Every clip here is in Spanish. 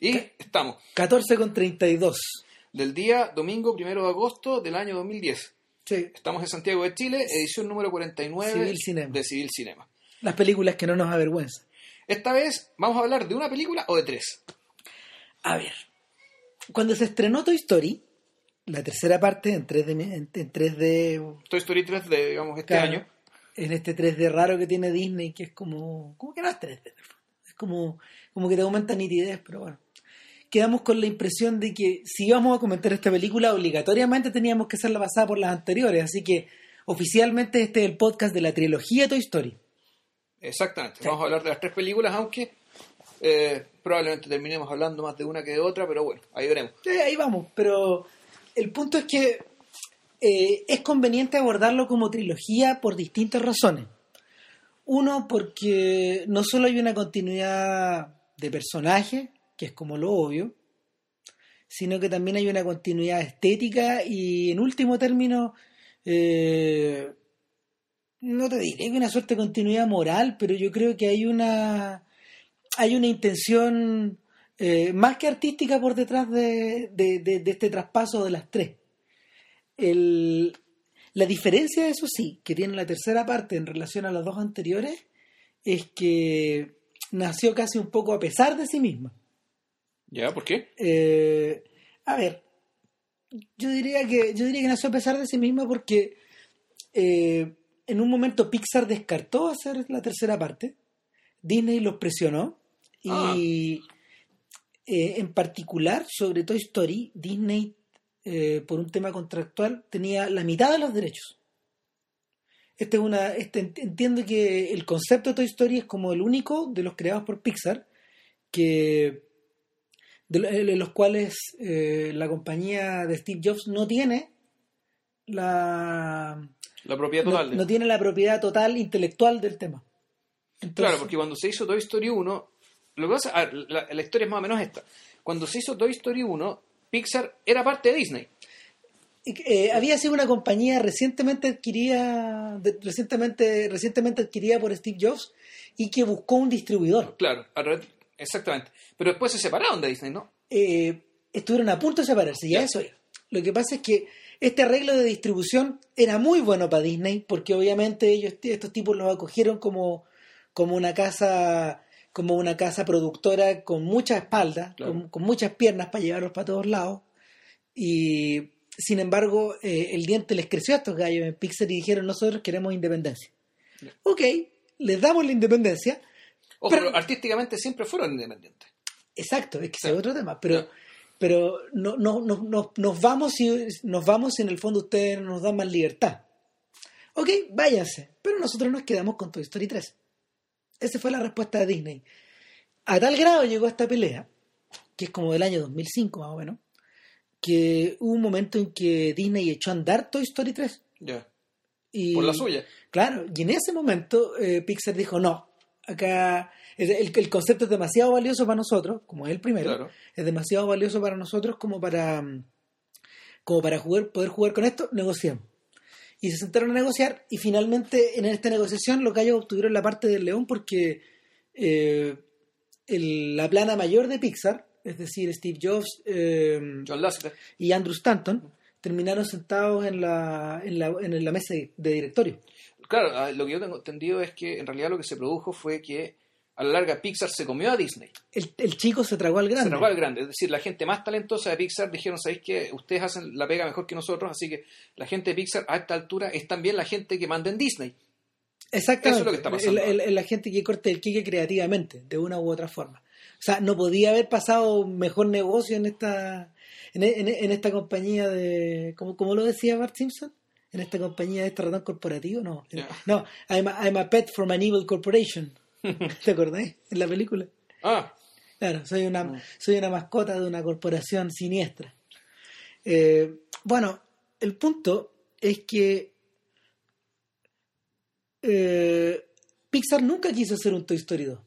Y estamos. 14 con 32. Del día domingo primero de agosto del año 2010. Sí. Estamos en Santiago de Chile, edición número 49 Civil Cinema. de Civil Cinema. Las películas que no nos avergüenzan. Esta vez vamos a hablar de una película o de tres. A ver. Cuando se estrenó Toy Story, la tercera parte en 3D, en, en 3D Toy Story 3 de, digamos, este Claro. año. en este 3D raro que tiene Disney, que es como. como que no es 3D. Es como, como que te aumenta nitidez, pero bueno. Quedamos con la impresión de que si íbamos a comentar esta película, obligatoriamente teníamos que hacerla pasada por las anteriores. Así que oficialmente este es el podcast de la trilogía Toy Story. Exactamente. Sí. Vamos a hablar de las tres películas, aunque eh, probablemente terminemos hablando más de una que de otra, pero bueno, ahí veremos. Sí, ahí vamos, pero el punto es que eh, es conveniente abordarlo como trilogía por distintas razones. Uno, porque no solo hay una continuidad de personajes, que es como lo obvio, sino que también hay una continuidad estética y, en último término, eh, no te diré que una suerte de continuidad moral, pero yo creo que hay una hay una intención eh, más que artística por detrás de, de- de- este traspaso de las tres. La diferencia, eso sí, que tiene la tercera parte en relación a las dos anteriores es que nació casi un poco a pesar de sí misma. ¿Ya? ¿Por qué? Eh, a ver, yo diría que yo diría que nació a pesar de sí misma porque eh, en un momento Pixar descartó hacer la tercera parte, Disney los presionó y eh, en particular sobre Toy Story Disney eh, por un tema contractual tenía la mitad de los derechos. Este es una, este, ent- entiendo que el concepto de Toy Story es como el único de los creados por Pixar que de lo- de los cuales eh, la compañía de Steve Jobs no tiene la La propiedad total. no tiene la propiedad total intelectual del tema. Entonces, Claro, porque cuando se hizo Toy Story 1, lo que pasa, a ver, la, la historia es más o menos esta. Cuando se hizo Toy Story 1, Pixar era parte de Disney. eh, había sido una compañía recientemente adquirida de- recientemente recientemente adquirida por Steve Jobs y que buscó un distribuidor. Claro, a través- exactamente. Pero después se separaron de Disney, ¿no? Eh, estuvieron a punto de separarse, ya eso era. Lo que pasa es que este arreglo de distribución era muy bueno para Disney, porque obviamente ellos, estos tipos los acogieron como, como una casa, como una casa productora con mucha espalda, Claro. con, con muchas piernas para llevarlos para todos lados. Y sin embargo, eh, el diente les creció a estos gallos en Pixar y dijeron nosotros queremos independencia. Ok, les damos la independencia. Ojo, Pero- pero artísticamente siempre fueron independientes. Exacto, es que ese Sí. es otro tema, pero, pero no, no, no, no- nos vamos si nos vamos en el fondo ustedes nos dan más libertad. Ok, váyanse, pero nosotros nos quedamos con Toy Story 3. Esa fue la respuesta de Disney. A tal grado llegó esta pelea, que es como del año 2005 más o menos, que hubo un momento en que Disney echó a andar Toy Story 3. Ya. Y, Por la suya. Claro, y en ese momento eh, Pixar dijo, no, acá el, concepto es demasiado valioso para nosotros, como es el primero, Claro. es demasiado valioso para nosotros como para, mm, como para jugar, poder jugar con esto, negociamos. Y se sentaron a negociar y finalmente en esta negociación los gallos obtuvieron la parte del león porque eh, el- la plana mayor de Pixar, es decir, Steve Jobs eh, John Lasseter. y Andrew Stanton, terminaron sentados en la, en la, en la mesa de directorio. Claro, ah, lo que yo tengo entendido es que en realidad lo que se produjo fue que a la larga Pixar se comió a Disney. El, el chico se tragó al Se grande. tragó al grande. Es decir, la gente más talentosa de Pixar dijeron, ¿sabéis que Ustedes hacen la pega mejor que nosotros, así que la gente de Pixar a esta altura es también la gente que manda en Disney. Exactamente. Eso es lo que está pasando El- el- el- la gente que corta el quique creativamente, de una u otra forma. O sea, no podía haber pasado mejor negocio en esta en, en- en esta compañía de... ¿cómo, cómo lo decía Bart Simpson? En esta compañía de este ratón corporativo, no. No, I'm a, I'm a pet from an evil corporation. ¿Te acordás? En la película. Ah, Claro, soy una, Mm. soy una mascota de una corporación siniestra. Eh, bueno, el punto es que eh, Pixar nunca quiso hacer un Toy Story 2.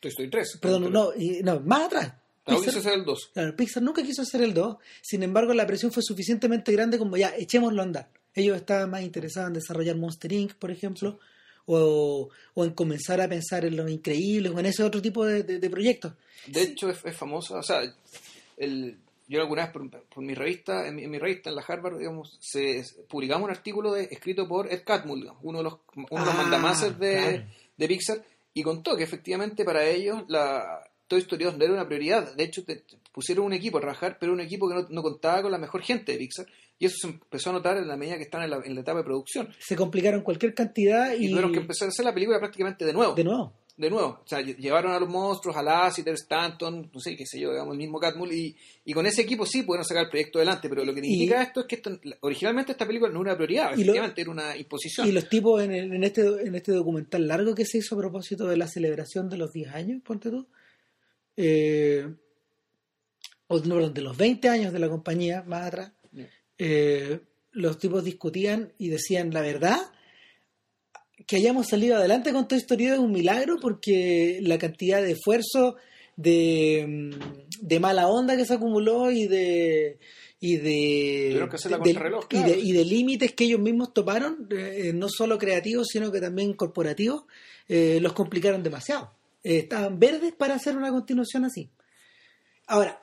Toy Story 3. Perdón, no, y- no, más atrás. No, Pixar, quiso hacer el 2. claro, Pixar nunca quiso hacer el 2, sin embargo la presión fue suficientemente grande como ya, echémoslo a andar. Ellos estaban más interesados en desarrollar Monster Inc., por ejemplo, o, o en comenzar a pensar en lo increíble o en ese otro tipo de, de- de proyectos. De hecho, es, es famosa, o sea, el, yo alguna vez por, por mi revista, en mi, en mi revista, en la Harvard, digamos, se, publicamos un artículo de, escrito por Ed Catmull, digamos, uno de los, uno de los Ah, mandamases de, claro. de Pixar, y contó que efectivamente para ellos la Toy Story 2 no era una prioridad. De hecho, te- pusieron un equipo a trabajar, pero un equipo que no, no contaba con la mejor gente de Pixar, y eso se empezó a notar en la medida que están en la, en la etapa de producción. Se complicaron cualquier cantidad Y, y, tuvieron que empezar a hacer la película prácticamente de nuevo. de nuevo. de nuevo, o sea, lle- llevaron a los monstruos, a Lassiter, Stanton, no sé, qué sé yo, digamos, el mismo Catmull, y, y con ese equipo sí pudieron sacar el proyecto adelante, pero lo que Y- indica esto es que esto- originalmente esta película no era una prioridad, lo- efectivamente era una imposición. Y los tipos en, el- en este en este documental largo que se hizo a propósito de la celebración de los 10 años, ponte tú, eh, o no, perdón, de los 20 años de la compañía, más atrás, eh, los tipos discutían y decían, la verdad, que hayamos salido adelante con Toy Story es un milagro porque la cantidad de esfuerzo, de, mm, de mala onda que se acumuló y de... Y de, y de- y de límites que ellos mismos toparon, eh, no solo creativos, sino que también corporativos, eh, los complicaron demasiado. Eh, estaban verdes para hacer una continuación así. Ahora,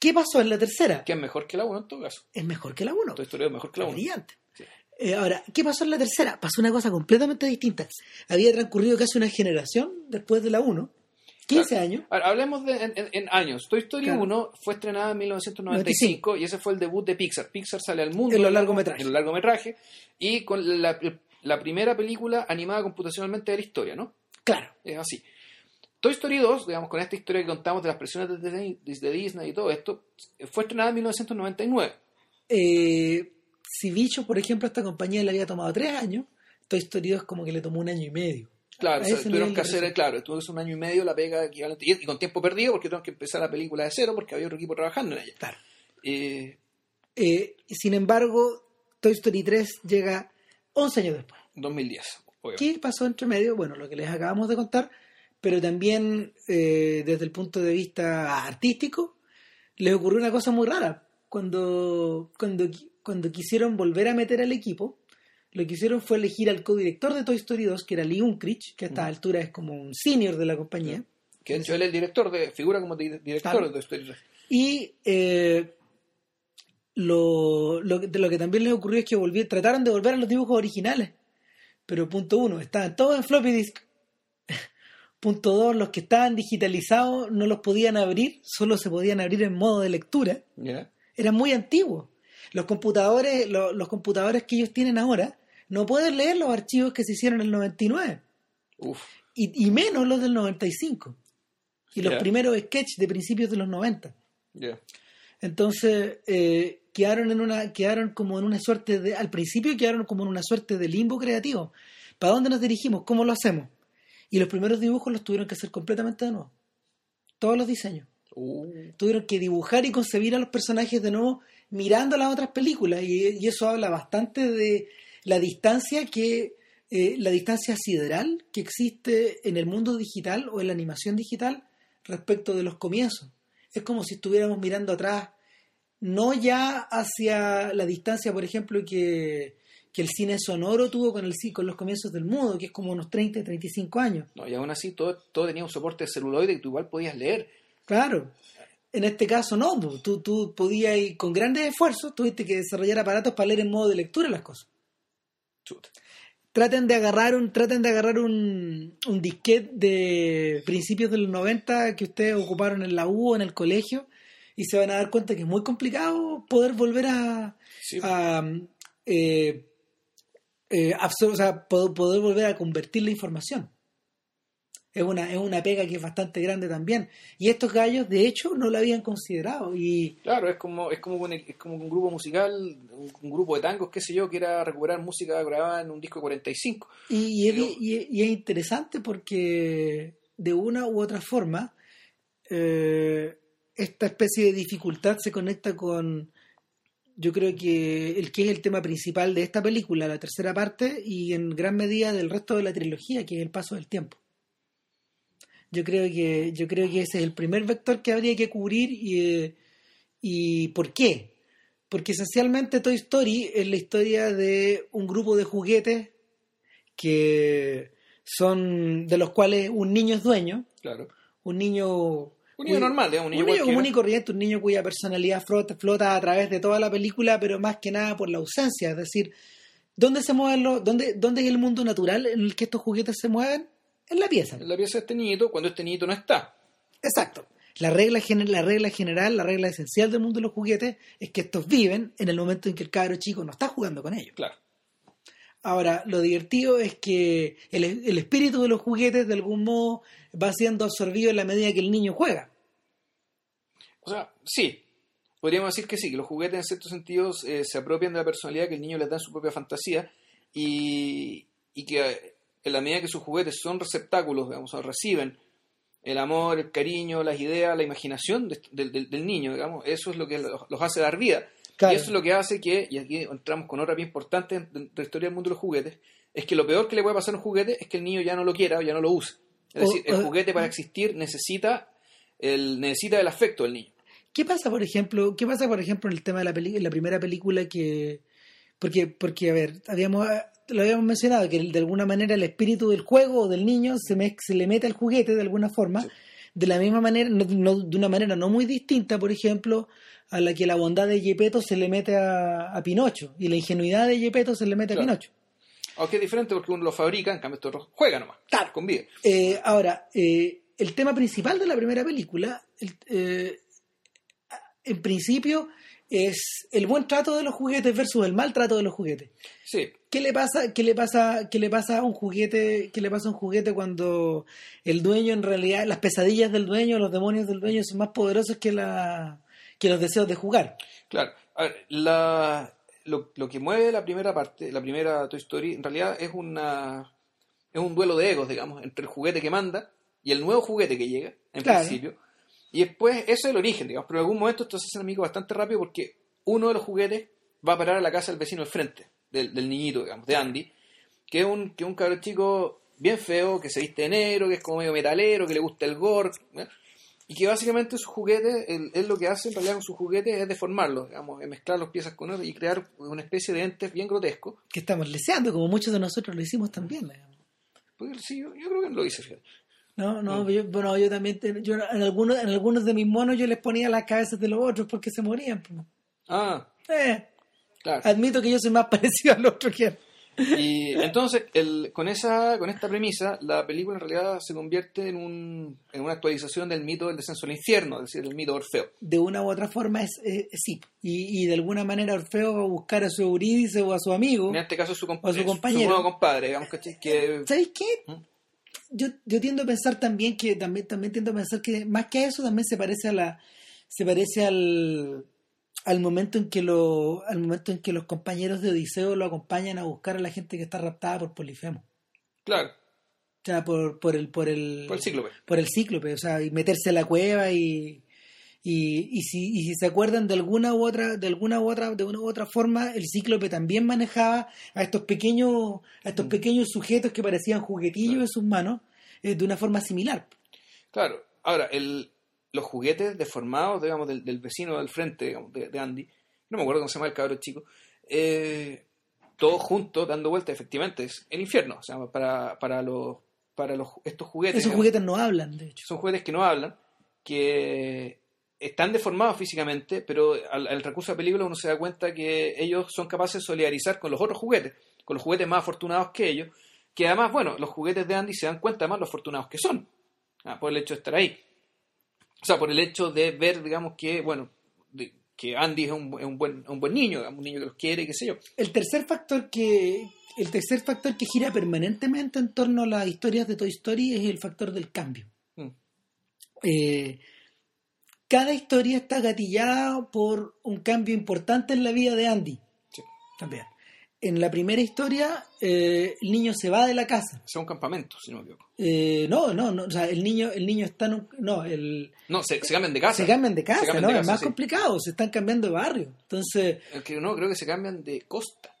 ¿qué pasó en la tercera? Que es mejor que la 1 en todo caso. Es mejor que la 1. Toy Story es mejor que la 1. Brillante. Sí. Eh, ahora, ¿qué pasó en la tercera? Pasó una cosa completamente distinta. Había transcurrido casi una generación después de la 1, 15 Claro. años. Ahora, hablemos de, en, en- en años. Toy Story Claro. 1 fue estrenada en 1995 y ese fue el debut de Pixar. Pixar sale al mundo En los largometrajes. En los largometrajes y con la, la primera película animada computacionalmente de la historia, ¿no? Claro. Es así. Toy Story 2, digamos, con esta historia que contamos de las presiones de Disney, y todo esto, fue estrenada en 1999. Eh, si Bicho, por ejemplo, a esta compañía le había tomado 3 años, Toy Story 2 como que le tomó un año y medio. Claro, o sea, tuvieron que hacer, claro, tuvieron un año y medio la pega equivalente, y, con tiempo perdido porque tuvieron que empezar la película de cero porque había otro equipo trabajando en ella. Claro. Eh, Eh, sin embargo, Toy Story 3 llega 11 años después. 2010. obviamente. ¿Qué pasó entre medio? Bueno, lo que les acabamos de contar, pero también eh, desde el punto de vista artístico, les ocurrió una cosa muy rara. Cuando, cuando, cuando quisieron volver a meter al equipo, lo que hicieron fue elegir al codirector de Toy Story 2, que era Lee Unkrich, que a esta altura es como un senior de la compañía. Que de hecho él es el director, de, figura como di- director de Toy Story 3. Y eh, lo, lo, de lo que también les ocurrió es que volví- trataron de volver a los dibujos originales. Pero punto uno, estaban todos en floppy disk. Punto dos, los que estaban digitalizados no los podían abrir, solo se podían abrir en modo de lectura. Eran muy antiguos. Los computadores, lo- los computadores que ellos tienen ahora no pueden leer los archivos que se hicieron en el 99 Uf. y, y menos los del 95 y los primeros sketches de principios de los 90. Ya. Entonces, eh, quedaron en una, quedaron como en una suerte de, al principio quedaron como en una suerte de limbo creativo. ¿Para dónde nos dirigimos? ¿Cómo lo hacemos? Y los primeros dibujos los tuvieron que hacer completamente de nuevo. Todos los diseños. Uh, Tuvieron que dibujar y concebir a los personajes de nuevo mirando las otras películas. Y, y eso habla bastante de la distancia que, eh, la distancia sideral que existe en el mundo digital o en la animación digital respecto de los comienzos. Es como si estuviéramos mirando atrás, no ya hacia la distancia, por ejemplo, que, que el cine sonoro tuvo con, el, con los comienzos del mudo, que es como unos 30, 35 años. no, y aún así todo, todo tenía un soporte de celuloide que tú igual podías leer. Claro. En este caso no, pues, tú, tú podías ir con grandes esfuerzos, tuviste que desarrollar aparatos para leer en modo de lectura las cosas. Chuta. Traten de agarrar un, traten de agarrar un, un disquete de principios de los 90 que ustedes ocuparon en la U o en el colegio y se van a dar cuenta que es muy complicado poder volver a, Sí. a, eh, eh, absor- o sea, poder, poder volver a convertir la información. Es una, es una pega que es bastante grande también. Y estos gallos, de hecho, no lo habían considerado. Y Claro, es como, es como un, es como un grupo musical, un, un grupo de tangos, qué sé yo, que era recuperar música grabada en un disco 45. Y, y es, y es interesante porque de una u otra forma eh, esta especie de dificultad se conecta con yo creo que el que es el tema principal de esta película, la tercera parte, y en gran medida del resto de la trilogía, que es el paso del tiempo. Yo creo que, yo creo que ese es el primer vector que habría que cubrir y, y ¿por qué? Porque esencialmente Toy Story es la historia de un grupo de juguetes que son de los cuales un niño es dueño, Claro. un niño Un niño normal, digamos, un niño, un niño común y corriente, un niño cuya personalidad flota, flota a través de toda la película, pero más que nada por la ausencia. Es decir, ¿dónde se mueven los, dónde, dónde es el mundo natural en el que estos juguetes se mueven? En la pieza. En la pieza de este niñito cuando este niñito no está. Exacto. La regla, la regla general, la regla esencial del mundo de los juguetes es que estos viven en el momento en que el cabro chico no está jugando con ellos. Claro. Ahora, lo divertido es que el, el espíritu de los juguetes de algún modo va siendo absorbido en la medida que el niño juega. O sea, sí. Podríamos decir que sí, que los juguetes en ciertos sentidos eh, se apropian de la personalidad que el niño les da en su propia fantasía y, que en la medida que sus juguetes son receptáculos, digamos, o reciben el amor, el cariño, las ideas, la imaginación de- del- niño, digamos, eso es lo que los hace dar vida. Claro. Y eso es lo que hace que, y aquí entramos con otra bien importante de la historia del mundo de los juguetes, es que lo peor que le puede pasar a un juguete es que el niño ya no lo quiera o ya no lo use. Es O- decir, el o- juguete para existir necesita el, necesita el afecto del niño. ¿Qué pasa, por ejemplo, qué pasa, por ejemplo, en el tema de la peli en la primera película que porque porque a ver, habíamos lo habíamos mencionado que de alguna manera el espíritu del juego o del niño se, me- se le mete al juguete de alguna forma, Sí. de la misma manera, no, no- de una manera no muy distinta, por ejemplo, a la que la bondad de Gepetto se le mete a, a Pinocho y la ingenuidad de Gepetto se le mete Claro. a Pinocho. Aunque es diferente porque uno lo fabrica, en cambio estos otros juegan nomás. Claro. Con vida. Eh, ahora, eh, el tema principal de la primera película, el- eh, en principio, es el buen trato de los juguetes versus el mal trato de los juguetes. Sí, ¿Qué le pasa, qué le pasa, qué le pasa a un juguete, qué le pasa a un juguete cuando el dueño en realidad, las pesadillas del dueño, los demonios del dueño son más poderosos que la que los deseos de jugar? claro. A ver, la, lo, lo que mueve la primera parte, la primera Toy Story, en realidad es una es un duelo de egos, digamos, entre el juguete que manda y el nuevo juguete que llega, en Claro. principio. Y después, eso es el origen, digamos, pero en algún momento esto se hace amigo bastante rápido porque uno de los juguetes va a parar a la casa del vecino del frente, del, del niñito, digamos, de Andy, que es un, que es un cabrón chico bien feo, que se viste de negro, que es como medio metalero, que le gusta el gore, ¿eh? Y que básicamente sus juguetes, él, él lo que hace en realidad con sus juguetes es deformarlos, digamos, es mezclar las piezas con otras y crear una especie de entes bien grotescos. Que estamos leseando, como muchos de nosotros lo hicimos también. digamos. Pues sí, yo, yo creo que lo hice, fíjate. No, no, yo, bueno, yo también, yo en algunos, en algunos de mis monos yo les ponía las cabezas de los otros porque se morían. pues. Ah, Eh, claro. admito que yo soy más parecido al otro que él. Y entonces, el, con, esa, con esta premisa, la película en realidad se convierte en, un, en una actualización del mito del descenso al infierno, es decir, del mito de Orfeo. De una u otra forma es, eh, sí. Y, y de alguna manera Orfeo va a buscar a su Eurídice o a su amigo. En este caso, su, compa- O su eh, compañero. nuevo compadre, digamos, que ¿Sabéis qué? ¿Mm? Yo, yo tiendo a pensar también que también, también tiendo a pensar que más que a eso también se parece a la se parece al al momento en que lo al momento en que los compañeros de Odiseo lo acompañan a buscar a la gente que está raptada por Polifemo. claro, O sea, por, por el por el por el cíclope. por el cíclope, o sea, y meterse a la cueva y y, y si, y si se acuerdan de alguna u otra de alguna u otra de una u otra forma el cíclope también manejaba a estos pequeños a estos Mm. pequeños sujetos que parecían juguetillos Claro. en sus manos eh, de una forma similar Claro, ahora, el, los juguetes deformados, digamos, del, del vecino del frente, digamos, de, de Andy, no me acuerdo cómo se llama el cabro chico, eh, todos juntos dando vueltas, efectivamente, es el infierno, o sea, para, para, los, para los, estos juguetes. esos digamos, juguetes no hablan de hecho son juguetes que no hablan, que están deformados físicamente, pero al, al recurso de la película uno se da cuenta que ellos son capaces de solidarizar con los otros juguetes, con los juguetes más afortunados que ellos, que además, bueno, los juguetes de Andy se dan cuenta más los afortunados que son, ah, por el hecho de estar ahí. O sea, por el hecho de ver, digamos, que, bueno, de- que Andy es un, es un buen, un buen niño, digamos, un niño que los quiere, qué sé yo. el tercer factor que el tercer factor que gira permanentemente en torno a las historias de Toy Story es el factor del cambio Mm. Eh, cada historia está gatillada por un cambio importante en la vida de Andy. Sí. También. En la primera historia, eh, el niño se va de la casa. Es un campamento, si no me equivoco. Eh, no, no, no, o sea, el niño, el niño está en un- no, el, No, se, se cambian de casa. se cambian de casa, cambian ¿no? de es más sí. complicado, se están cambiando de barrio. Entonces, que no, creo que se cambian de costa.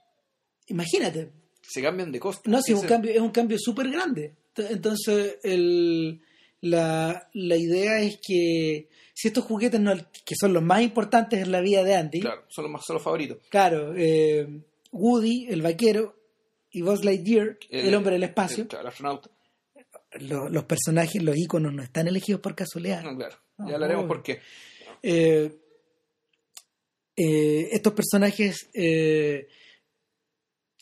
imagínate, Se cambian de costa. No, sí, es un cambio, es un cambio súper grande. Ent- Entonces, el, la, la idea es que si estos juguetes, no, que son los más importantes en la vida de Andy, Claro, son los más son los favoritos. claro, eh, Woody, el vaquero, y Buzz Lightyear, el, hombre del espacio. El, astronauta. los personajes, los iconos no están elegidos por casualidad. No, claro. Ya hablaremos por qué. Eh, eh, estos personajes eh,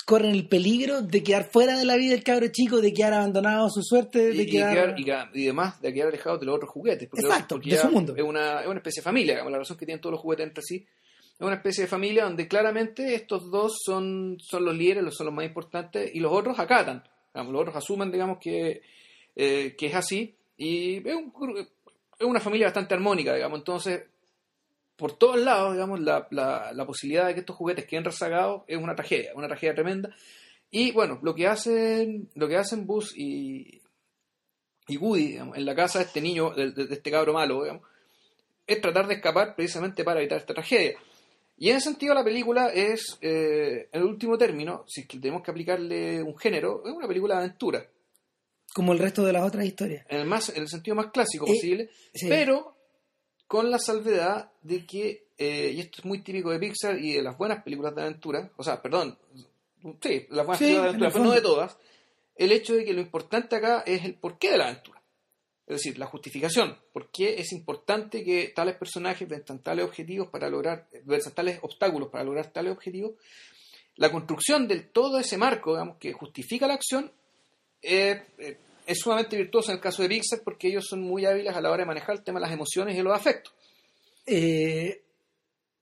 corren el peligro de quedar fuera de la vida del cabro chico, de quedar abandonado a su suerte, de y, quedar... Y, y, demás, de quedar alejado de los otros juguetes. Exacto, de su mundo. Es una, es una especie de familia, la razón que tienen todos los juguetes entre sí. Es una especie de familia donde claramente estos dos son, son los líderes, son los más importantes, y los otros acatan. Digamos, los otros asumen, digamos, que, eh, que es así. Y es, un, una familia bastante armónica, digamos. Entonces, por todos lados, digamos, la, la, posibilidad de que estos juguetes queden rezagados es una tragedia, una tragedia tremenda. Y bueno, lo que hacen, lo que hacen Buzz y, y Woody en la casa de este niño, de, este cabro malo, digamos, es tratar de escapar precisamente para evitar esta tragedia. Y en ese sentido la película es, eh, en el último término, si tenemos que aplicarle un género, es una película de aventura. Como el resto de las otras historias. En el, más, en el sentido más clásico eh, posible, pero con la salvedad de que, eh, y esto es muy típico de Pixar y de las buenas películas de aventura, o sea, perdón, sí, las buenas películas de aventura, pero no de todas, el hecho de que lo importante acá es el porqué de la aventura. Es decir, la justificación. ¿Por qué es importante que tales personajes venzan tales objetivos para lograr, venzan tales obstáculos para lograr tales objetivos? La construcción de todo ese marco, digamos, que justifica la acción, eh, eh, es sumamente virtuoso en el caso de Pixar porque ellos son muy hábiles a la hora de manejar el tema de las emociones y los afectos. Eh,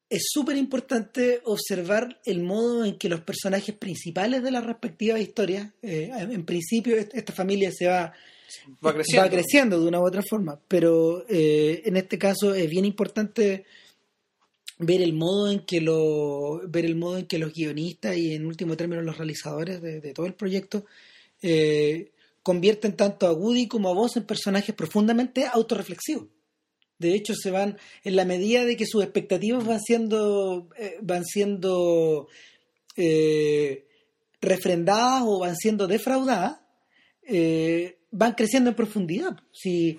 es súper importante observar el modo en que los personajes principales de las respectivas historias, en principio esta familia se va, va, creciendo. de una u otra forma, pero eh, en este caso es bien importante ver el modo en que lo, ver el modo en que los guionistas y en último término los realizadores de, de todo el proyecto convierten tanto a Woody como a vos en personajes profundamente autorreflexivos. De hecho, se van, en la medida de que sus expectativas van siendo, eh, van siendo eh, refrendadas o van siendo defraudadas, eh, van creciendo en profundidad. Si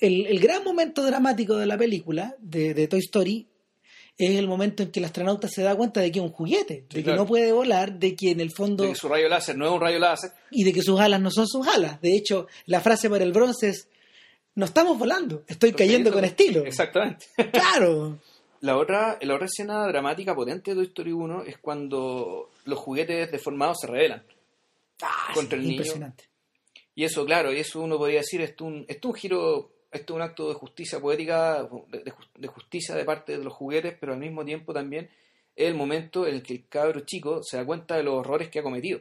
el, gran momento dramático de la película, de, de Toy Story, es el momento en que el astronauta se da cuenta de que es un juguete, de que no puede volar, de que en el fondo... De que su rayo láser no es un rayo láser. Y de que sus alas no son sus alas. De hecho, la frase para el bronce es, no estamos volando, estoy cayendo con estilo. Exactamente. Claro. La otra, la otra escena dramática potente de Toy Story 1 es cuando los juguetes deformados se revelan ah, contra el niño. Impresionante. Y eso, claro, y eso uno podría decir, es un, es un giro esto es un acto de justicia poética, de, justicia de parte de los juguetes, pero al mismo tiempo también es el momento en el que el cabro chico se da cuenta de los horrores que ha cometido.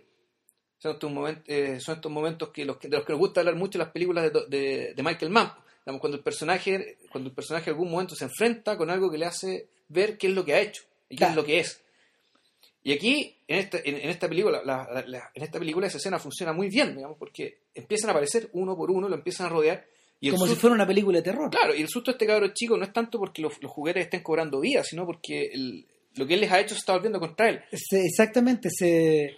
Son estos, momentos, eh, son estos momentos que los, de los que nos gusta hablar mucho en las películas de, Michael Mann. cuando el personaje, cuando el personaje en algún momento se enfrenta con algo que le hace ver qué es lo que ha hecho y qué es lo que es. Y aquí, en esta, en, esta película, en esta película esa escena funciona muy bien, digamos, porque empiezan a aparecer uno por uno, lo empiezan a rodear como si fuera una película de terror. Claro, y el susto de este cabro chico no es tanto porque los, juguetes estén cobrando vida, sino porque lo que él les ha hecho se está volviendo contra él. exactamente, se,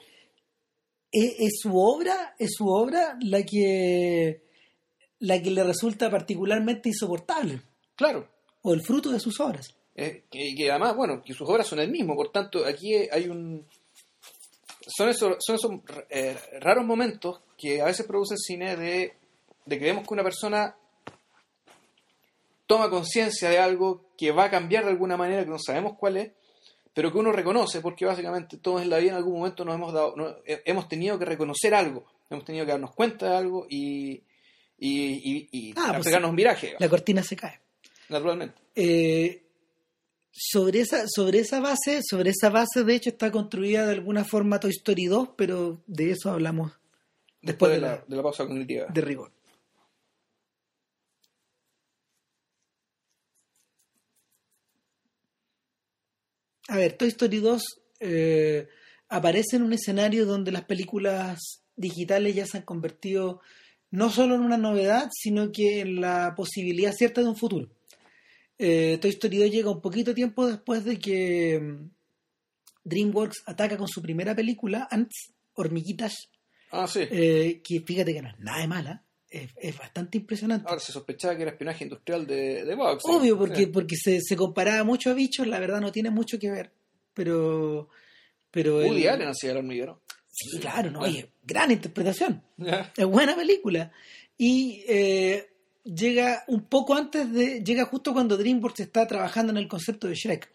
es, su obra, es su obra la que la que le resulta particularmente insoportable. Claro. O el fruto de sus obras. Eh, que, además, bueno, que sus obras son el mismo, por tanto, aquí hay un son esos, son esos eh, raros momentos que a veces produce el cine de de que vemos que una persona toma conciencia de algo que va a cambiar de alguna manera, que no sabemos cuál es, pero que uno reconoce, porque básicamente todos en la vida en algún momento nos hemos dado, hemos tenido que reconocer algo, hemos tenido que darnos cuenta de algo y, y, y, ah, pues un viraje. La cortina se cae. Naturalmente. Eh, sobre esa, sobre esa base, sobre esa base de hecho está construida de alguna forma Toy Story 2, pero de eso hablamos después, de, la, de la pausa cognitiva. De rigor. A ver, Toy Story 2 eh, aparece en un escenario donde las películas digitales ya se han convertido no solo en una novedad, sino que en la posibilidad cierta de un futuro. Eh, Toy Story 2 llega un poquito tiempo después de que mm, DreamWorks ataca con su primera película, Ants, Hormiguitas. Ah, sí. Eh, que fíjate que no es nada de mala es, bastante impresionante. Ahora se sospechaba que era espionaje industrial de, de Vox. Obvio, porque, porque se, se, comparaba mucho a bichos, la verdad no tiene mucho que ver. Pero. pero Woody Allen hacía el hormiguero. Sí, claro, no, oye, gran interpretación. Es buena película. Y eh, llega un poco antes de. Llega justo cuando DreamWorks está trabajando en el concepto de Shrek,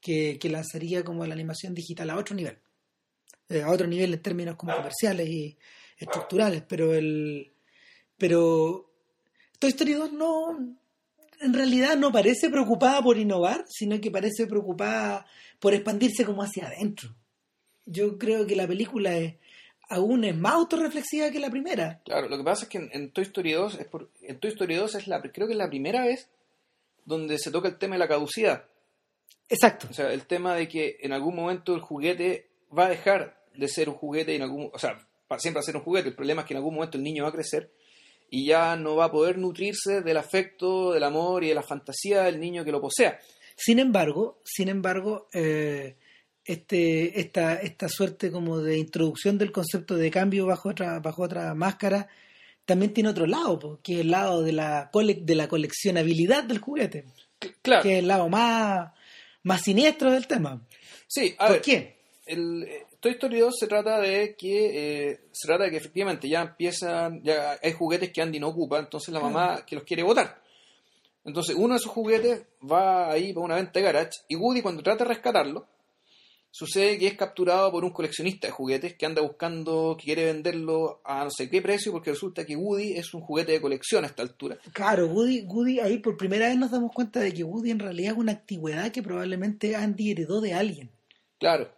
que, que lanzaría como la animación digital a otro nivel. Eh, a otro nivel en términos como comerciales y estructurales. Pero el. Pero. Toy Story 2 no. En realidad no parece preocupada por innovar, sino que parece preocupada por expandirse como hacia adentro. Yo creo que la película es, aún es más autorreflexiva que la primera. Claro, lo que pasa es que en, en Toy Story 2, es por- en Toy Story 2 es la, creo que es la primera vez donde se toca el tema de la caducidad. Exacto. O sea, el tema de que en algún momento el juguete va a dejar de ser un juguete y en algún, o sea, para siempre va a ser un juguete. El problema es que en algún momento el niño va a crecer y ya no va a poder nutrirse del afecto, del amor y de la fantasía del niño que lo posea. Sin embargo, sin embargo, eh, este, esta, esta suerte como de introducción del concepto de cambio bajo otra, bajo otra máscara también tiene otro lado, po, que es el lado de la, cole- de la coleccionabilidad del juguete, Claro, que es el lado más, más siniestro del tema. sí, a ¿Por ver, qué? el eh, Toy Story 2 se trata de que eh, se trata de que efectivamente ya empiezan, ya hay juguetes que Andy no ocupa, entonces la mamá que los quiere botar. Entonces uno de esos juguetes va ahí para una venta de garage y Woody cuando trata de rescatarlo sucede que es capturado por un coleccionista de juguetes que anda buscando, que quiere venderlo a no sé qué precio porque resulta que Woody es un juguete de colección a esta altura. Claro, Woody, Woody, ahí por primera vez nos damos cuenta de que Woody en realidad es una antigüedad que probablemente Andy heredó de alguien, Claro,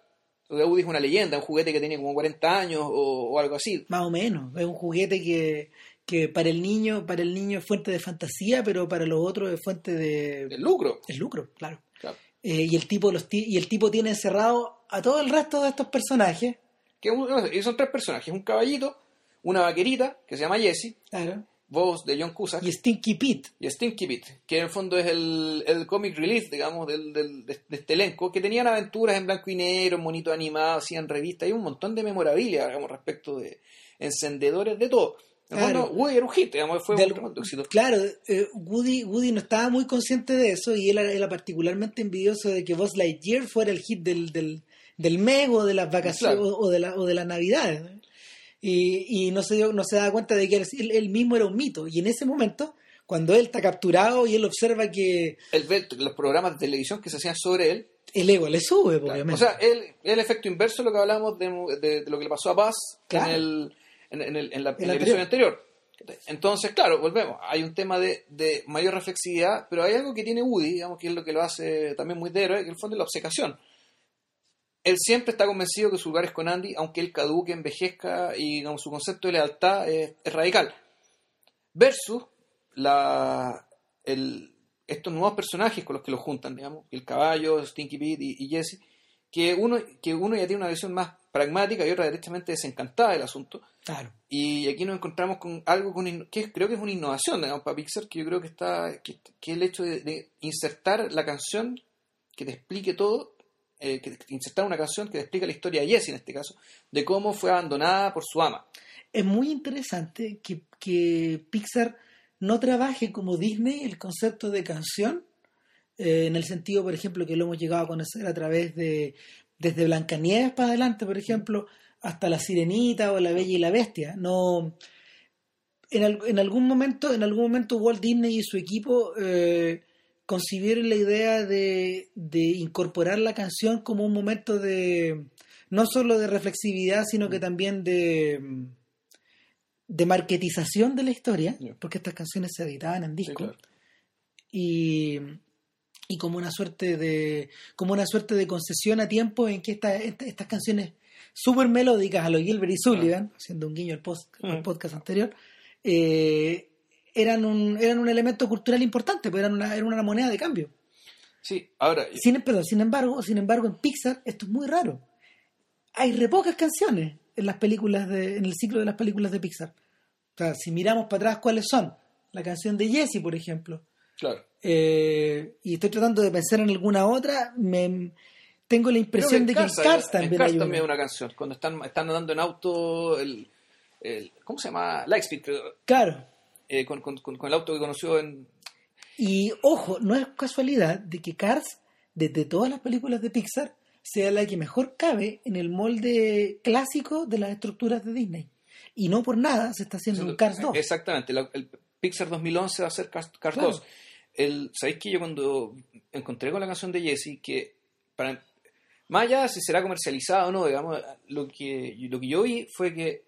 Woody es una leyenda, un juguete que tiene como 40 años o, o algo así. más o menos. Es un juguete que, que para el niño, para el niño es fuente de fantasía, pero para los otros es fuente de El lucro. es lucro, claro. Claro. Eh, y el tipo los y el tipo tiene encerrado a todo el resto de estos personajes, Que son tres personajes, un caballito, una vaquerita que se llama Jessie, claro, voz de John Cusack, y Stinky Pete. y Stinky Pete, que en el fondo es el, el comic relief, digamos, del, del- de, de este elenco, que tenían aventuras en blanco y negro, monitos animados, hacían revistas, y un montón de memorabilia, digamos, respecto de encendedores, de todo. En Claro. fondo, Woody era un hit, digamos, fue De un éxito. Claro, eh, Woody, Woody no estaba muy consciente de eso y él era, era particularmente envidioso de que Buzz Lightyear fuera el hit del, del, del mes o de las vacaciones Claro. o, de la, o de las navidades. ¿no? Y, y no se dio, no se daba cuenta de que él, él mismo era un mito. Y en ese momento, cuando él está capturado y él observa que Él ve los programas de televisión que se hacían sobre él, el ego le sube, Claro. obviamente. O sea, el, el efecto inverso de lo que hablamos de, de- de lo que le pasó a Paz Claro. en, el, en, en el, en la, en episodio anterior. Entonces, claro, volvemos. Hay un tema de, de mayor reflexividad, pero hay algo que tiene Woody, digamos, que es lo que lo hace también muy de héroe, que en el fondo es la obcecación. Él siempre está convencido que su lugar es con Andy, aunque él caduque, envejezca y digamos, su concepto de lealtad es, es radical. Versus la, el, estos nuevos personajes con los que lo juntan, digamos, el caballo, Stinky Pete y, y Jesse, que uno, que uno ya tiene una visión más pragmática y otra directamente desencantada del asunto. claro. Y aquí nos encontramos con algo que creo que es una innovación digamos, para Pixar, que yo creo que está que, que el hecho de, de insertar la canción que te explique todo, eh, que, que insertar una canción que te explica la historia de Jessie en este caso, de cómo fue abandonada por su ama. es muy interesante que, que Pixar no trabaje como Disney el concepto de canción, eh, en el sentido, por ejemplo, que lo hemos llegado a conocer a través de, desde Blancanieves para adelante, por ejemplo, hasta La Sirenita o La Bella y la Bestia. No, en, al- en algún momento, en algún momento Walt Disney y su equipo eh, concibieron la idea de, de incorporar la canción como un momento de no solo de reflexividad, sino que también de de marketización de la historia, porque estas canciones se editaban en disco, claro. y, y como una suerte de como una suerte de concesión a tiempo en que esta- esta- estas canciones súper melódicas a lo Gilbert y Sullivan, haciendo un guiño al, post- al Mm. podcast anterior, eh, eran, un, eran un elemento cultural importante, pues eran una, eran una moneda de cambio. Sí, ahora, Sin, perdón, sin embargo, sin embargo, en Pixar esto es muy raro. Hay re pocas canciones en las películas de, en el ciclo de las películas de Pixar. O sea, si miramos para atrás, ¿cuáles son? La canción de Jessie, por ejemplo. claro. Eh, y estoy tratando de pensar en alguna otra. Me, tengo la impresión de que en Cars también en Cars hay también una canción, cuando están, están andando en auto, el, el- ¿cómo se llama? Lightspeed, creo, Claro. eh, con, con- con- el auto que conoció en... Y ojo, no es casualidad de que Cars, desde todas las películas de Pixar, sea la que mejor cabe en el molde clásico de las estructuras de Disney. Y no por nada se está haciendo un Cars 2. Exactamente, la- el Pixar 2011 va a ser Cars, Cars Claro. 2. El, ¿Sabéis que yo cuando encontré con la canción de Jesse, que para, más allá de si será comercializada o no, digamos, lo que, lo que yo vi fue que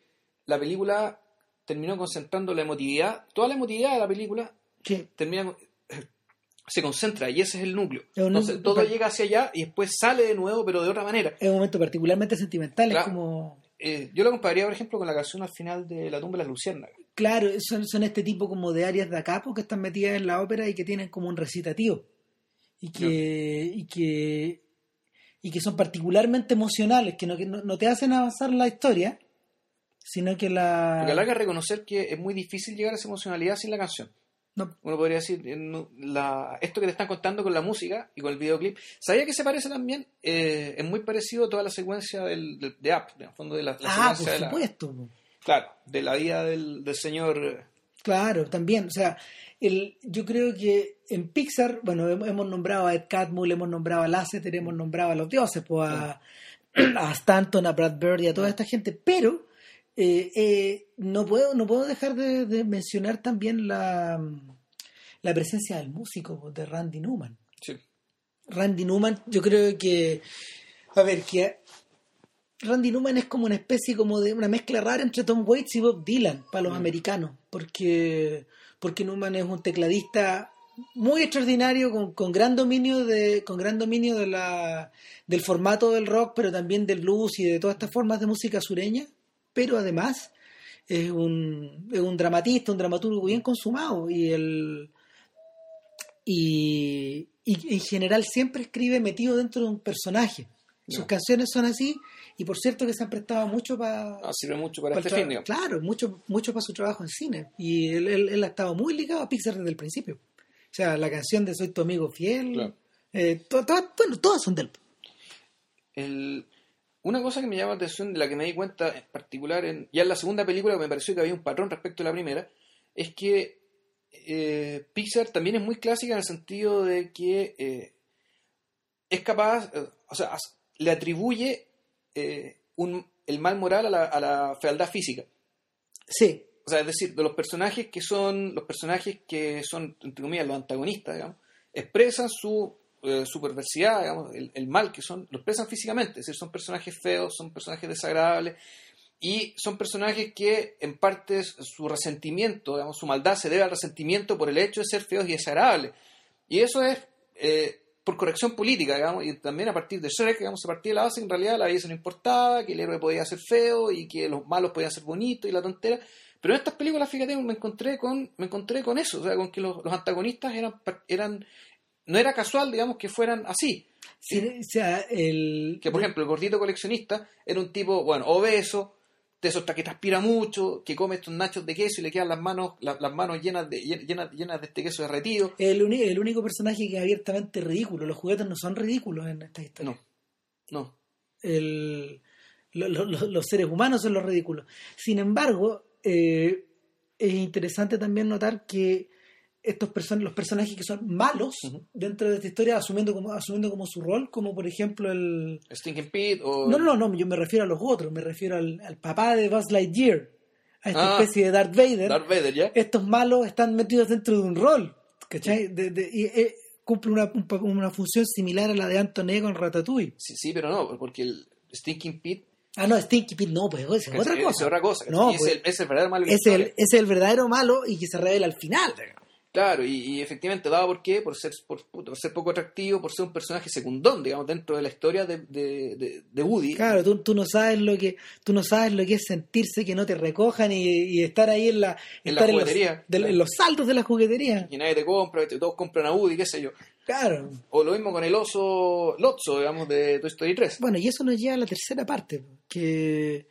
la película terminó concentrando la emotividad, toda la emotividad de la película Sí. termina se concentra y ese es el núcleo. Es Entonces, todo llega hacia allá y después sale de nuevo, pero de otra manera. Es un momento particularmente sentimental, es como... Eh, yo lo compararía, por ejemplo, con la canción al final de La tumba de las luciérnagas. Claro, son, son este tipo como de áreas de acapo que están metidas en la ópera y que tienen como un recitativo. Y que, y que, y que son particularmente emocionales, que no, que no, no te hacen avanzar la historia, sino que la... Porque a la larga reconocer que es muy difícil llegar a esa emocionalidad sin la canción. No, Uno podría decir, eh, la, esto que te están contando con la música y con el videoclip, ¿sabía que se parece también? Eh, es muy parecido a toda la secuencia del, del- de Up, en el fondo de la, la ah, por secuencia de la, supuesto. claro, de la vida del, del señor. eh, Claro, también. O sea, el, yo creo que en Pixar, bueno, hemos, hemos nombrado a Ed Catmull, hemos nombrado a Lasseter, hemos nombrado a los dioses, pues a, a Stanton, a Brad Bird y a toda esta gente, pero eh, eh, no puedo no puedo dejar de, de mencionar también la, la presencia del músico, de Randy Newman. sí, Randy Newman, yo creo que, a ver, que Randy Newman es como una especie como de una mezcla rara entre Tom Waits y Bob Dylan para los Mm. americanos, porque, porque Newman es un tecladista muy extraordinario, con, con gran dominio de, con gran dominio de la, del formato del rock, pero también del blues y de todas estas formas de música sureña, pero además es un, es un dramatista, un dramaturgo bien consumado y el y, y en general siempre escribe metido dentro de un personaje. Sus canciones son así y por cierto que se han prestado mucho para ah, sirve mucho para este digamos. claro, mucho mucho para su trabajo en cine y él, él- él ha estado muy ligado a Pixar desde el principio. O sea, la canción de Soy tu amigo fiel, Claro. eh, to- to- bueno, todas son de él. El- una cosa que me llama la atención, de la que me di cuenta en particular, en, ya en la segunda película, que me pareció que había un patrón respecto a la primera, es que eh, Pixar también es muy clásica en el sentido de que eh, es capaz, eh, o sea, le atribuye un, el mal moral a la, a la fealdad física. Sí, O sea, es decir, de los personajes que son, los personajes que son, entre comillas, los antagonistas, digamos, expresan su, eh, su perversidad, digamos, el, el mal que son, lo expresan físicamente, es decir, son personajes feos, son personajes desagradables, y son personajes que en parte su resentimiento, digamos, su maldad se debe al resentimiento por el hecho de ser feos y desagradables. Y eso es eh, por corrección política, digamos, y también a partir de Shrek, digamos, a partir de la base, en realidad la belleza no importaba, que el héroe podía ser feo y que los malos podían ser bonitos y la tontera. Pero en estas películas, fíjate, me encontré con, me encontré con eso, o sea, con que los, los antagonistas eran, eran, no era casual, digamos, que fueran así. sí, o sea, el Que, por ejemplo, el gordito coleccionista era un tipo, bueno, obeso, de esos que transpira mucho, que come estos nachos de queso y le quedan las manos, la- las manos llenas de, llenas, llenas de este queso derretido. el, uni- el único personaje que es abiertamente ridículo. Los juguetes no son ridículos en esta historia. No, no. el- lo- lo- lo- los seres humanos son los ridículos. Sin embargo, eh, es interesante también notar que estos person los personajes que son malos dentro de esta historia, asumiendo como, asumiendo como su rol, como por ejemplo el... Stinking Pete o... No, no, no, yo me refiero a los otros, me refiero al, al papá de Buzz Lightyear, a esta Ah. especie de Darth Vader. Darth Vader, ¿ya? Estos malos están metidos dentro de un rol, ¿cachai? De- de- y eh, cumple una, una función similar a la de Antoné con Ratatouille. Sí, sí, pero no, porque el Stinking Pete Ah, no, Stinky Pete no, pues es otra cosa. es otra cosa. No, pues, es, el, es el verdadero malo es, el, es el verdadero malo y que se revela al final. Claro, y, y efectivamente daba por qué, por ser, por, por ser poco atractivo, por ser un personaje secundón, digamos, dentro de la historia de, de, de- de Woody. Claro, tú, tú no sabes lo que tú no sabes lo que es sentirse que no te recojan y, y estar ahí en la En la estar juguetería, claro. en los saltos de la juguetería. Y nadie te compra, todos compran a Woody, qué sé yo. Claro. O lo mismo con el oso Lotso, digamos, de Toy Story 3. Bueno, y eso nos lleva a la tercera parte, que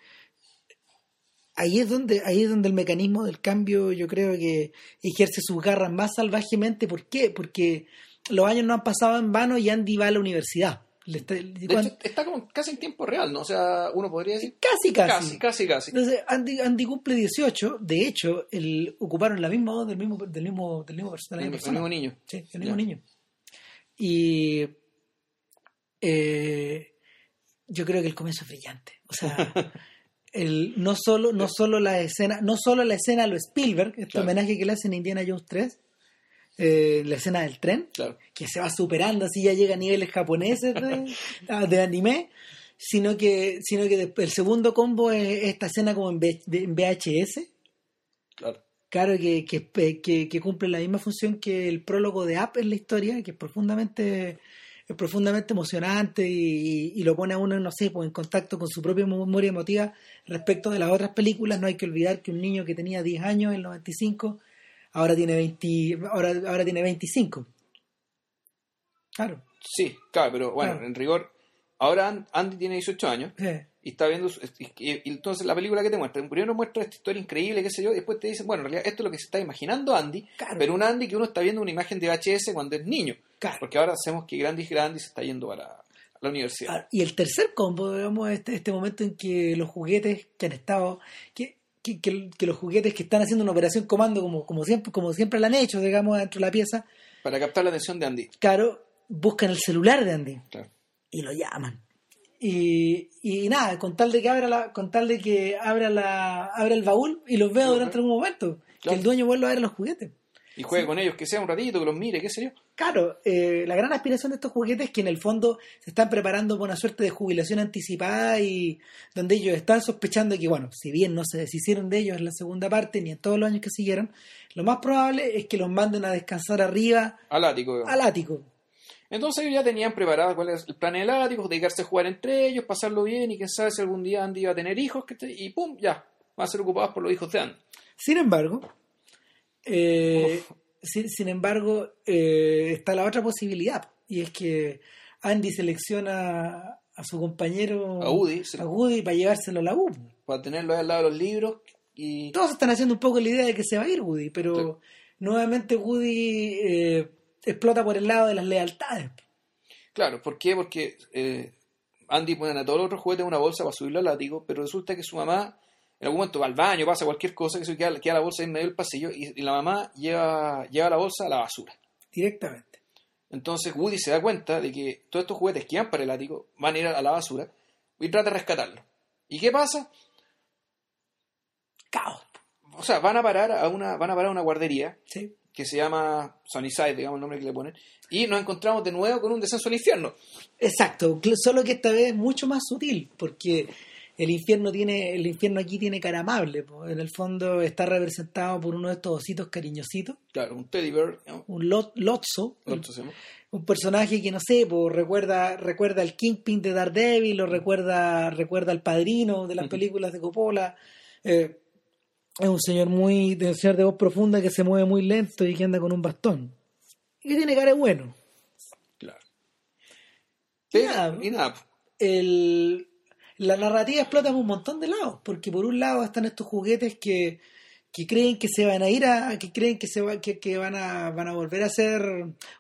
ahí es donde ahí es donde el mecanismo del cambio yo creo que ejerce sus garras más salvajemente. ¿Por qué? Porque los años no han pasado en vano y Andy va a la universidad. Le está- De hecho, está como casi en tiempo real, ¿no? O sea, uno podría decir casi, casi. casi, casi, casi. Entonces, Andy, Andy cumple 18. De hecho, el, ocuparon la misma voz del mismo, del mismo, del mismo, persona- de la El, mismo niño. Sí, el mismo Ya. niño. Y eh, yo creo que el comienzo es brillante. O sea, el, no solo, no solo la escena, no solo la escena a lo Spielberg, este Claro. homenaje que le hacen a Indiana Jones 3, eh, la escena del tren, Claro. que se va superando, así ya llega a niveles japoneses de, de anime, sino que, sino que el segundo combo es esta escena como en, V- en VHS, Claro. claro, que, que, que, que cumple la misma función que el prólogo de App en la historia, que es profundamente, es profundamente emocionante y, y lo pone a uno, no sé, pues en contacto con su propia memoria emotiva respecto de las otras películas. No hay que olvidar que un niño que tenía 10 años en el 95, ahora tiene 20, ahora, ahora tiene 25. Claro. Sí, claro, pero bueno, Claro. en rigor, ahora An- Andy tiene 18 años y está viendo, y, entonces la película que te muestra, primero muestra esta historia increíble, qué sé yo, y después te dicen, bueno, en realidad esto es lo que se está imaginando Andy, Claro. pero un Andy que uno está viendo una imagen de VHS cuando es niño, Claro. porque ahora hacemos que Grandi Grandi se está yendo para la universidad. Ah, Y el tercer combo, digamos, este, este momento en que los juguetes que han estado, que, que, que- que los juguetes que están haciendo una operación comando como, como siempre, como siempre la han hecho, digamos, dentro de la pieza, Para captar la atención de Andy. claro, buscan el celular de Andy Claro. y lo llaman. Y, y nada, con tal de que abra la, con tal de que abra la, abra el baúl y los vea durante algún momento, que el dueño vuelva a ver los juguetes. Y juegue con ellos, que sea un ratito, que los mire, qué sé yo. Claro, eh, la gran aspiración de estos juguetes es que en el fondo se están preparando para una suerte de jubilación anticipada y donde ellos están sospechando que, bueno, si bien no se deshicieron de ellos en la segunda parte ni en todos los años que siguieron, lo más probable es que los manden a descansar arriba Al ático. digamos. al ático. Entonces ellos ya tenían preparado cuál es el plan del ático, dedicarse a jugar entre ellos, pasarlo bien y quién sabe si algún día Andy iba a tener hijos, que y pum, ya, van a ser ocupados por los hijos de Andy. Sin embargo, eh, sin, sin embargo, eh, está la otra posibilidad, y es que Andy selecciona a su compañero A Woody, a Woody para llevárselo a la U. para tenerlo ahí al lado de los libros y todos están haciendo un poco la idea de que se va a ir Woody, pero nuevamente Woody eh, explota por el lado de las lealtades. claro, ¿por qué? Porque eh, Andy pone a todos los otros juguetes en una bolsa para subirlo al ático, pero resulta que su mamá en algún momento va al baño, pasa cualquier cosa, que se queda, queda la bolsa en medio del pasillo y, y la mamá lleva, lleva la bolsa a la basura. Directamente. Entonces Woody se da cuenta de que todos estos juguetes que van para el ático van a ir a la basura y trata de rescatarlos. ¿Y qué pasa? Caos. O sea, van a parar a una, van a parar a una guardería ¿sí? que se llama Sunnyside, digamos el nombre que le ponen, y nos encontramos de nuevo con un descenso al infierno. Exacto, solo que esta vez es mucho más sutil, porque el infierno tiene, el infierno aquí tiene cara amable, po. en el fondo está representado por uno de estos ositos cariñositos, Claro, un teddy bear, ¿no? un lot, Lotso, un personaje que no sé, pues recuerda, recuerda al Kingpin de Daredevil, o recuerda, recuerda al padrino de las películas de Coppola. Eh, es un señor muy, de un señor de voz profunda que se mueve muy lento y que anda con un bastón. Y que tiene cara de bueno. Claro. Y nada, y nada, pues, El, la narrativa explota por un montón de lados, porque por un lado están estos juguetes que, que creen que se van a ir a, que creen que se va, que, que van a, van a volver a ser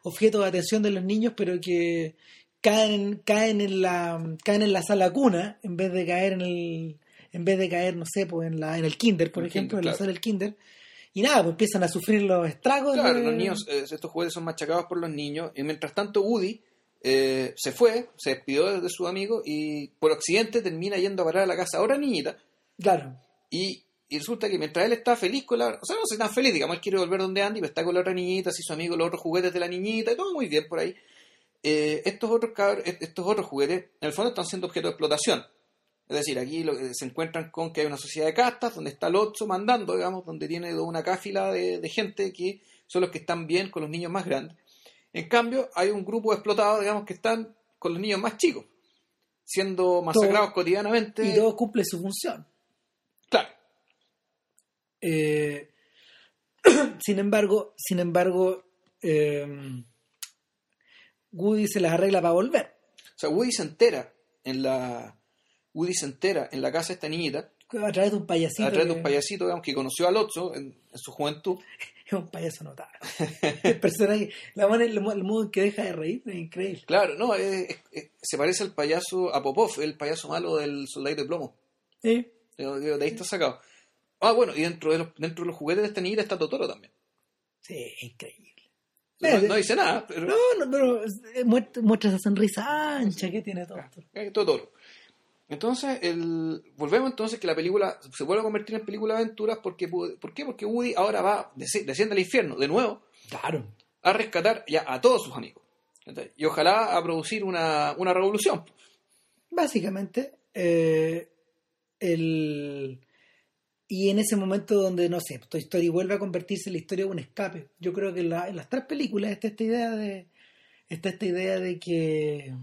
objeto de atención de los niños, pero que caen, caen en la, caen en la sala cuna en vez de caer en el, en vez de caer, no sé, pues en la, en el kinder, por El ejemplo, kinder, en la sala del kinder. Y nada, pues empiezan a sufrir los estragos. Claro, de- los niños, eh, estos juguetes son machacados por los niños, y mientras tanto Woody eh, se fue, se despidió de su amigo y por accidente termina yendo a parar a la casa a otra niñita, Claro. y, y resulta que mientras él está feliz con la... O sea, no sé tan feliz, digamos, él quiere volver donde Andy, pero está con la otra niñita, así su amigo, los otros juguetes de la niñita, y todo muy bien por ahí. Eh, estos, otros cabros- estos otros juguetes, en el fondo, están siendo objeto de explotación. Es decir, aquí lo- se encuentran con que hay una sociedad de castas donde está el Otso mandando, digamos, donde tiene una cáfila de, de gente que son los que están bien con los niños más grandes. En cambio, hay un grupo de explotados, digamos, que están con los niños más chicos, siendo masacrados cotidianamente. Y todo cumple su función. Claro, Eh, sin embargo, sin embargo, eh, Woody se las arregla para volver. O sea, Woody se entera en la Woody se entera en la casa de esta niñita A través de un payasito. a través de un payasito digamos, que conoció al Otso en, en su juventud. Es un payaso notable. el personaje, la manera, el, mo- el modo en que deja de reír es increíble. Claro, no, es- es- es- se parece al payaso a Popov, el payaso malo del soldado de plomo. ¿Sí? De, ahí está sacado. Ah, bueno, y dentro de los, dentro de los juguetes de esta niñita está Totoro también. Sí, es increíble. No, Eh, no dice nada, pero No, no, pero eh, muestra, muestra esa sonrisa ancha que tiene todo. eh, Totoro. Entonces, el, volvemos entonces que la película se vuelve a convertir en película de aventuras porque, ¿por qué? Porque Woody ahora va, desciende al infierno de nuevo Claro. a rescatar ya a todos sus amigos. Y ojalá a producir una, una revolución. Básicamente, eh, el... y en ese momento donde, no sé, Toy Story vuelve a convertirse en la historia de un escape. Yo creo que en, la- en las tres películas está esta idea de, está esta idea de que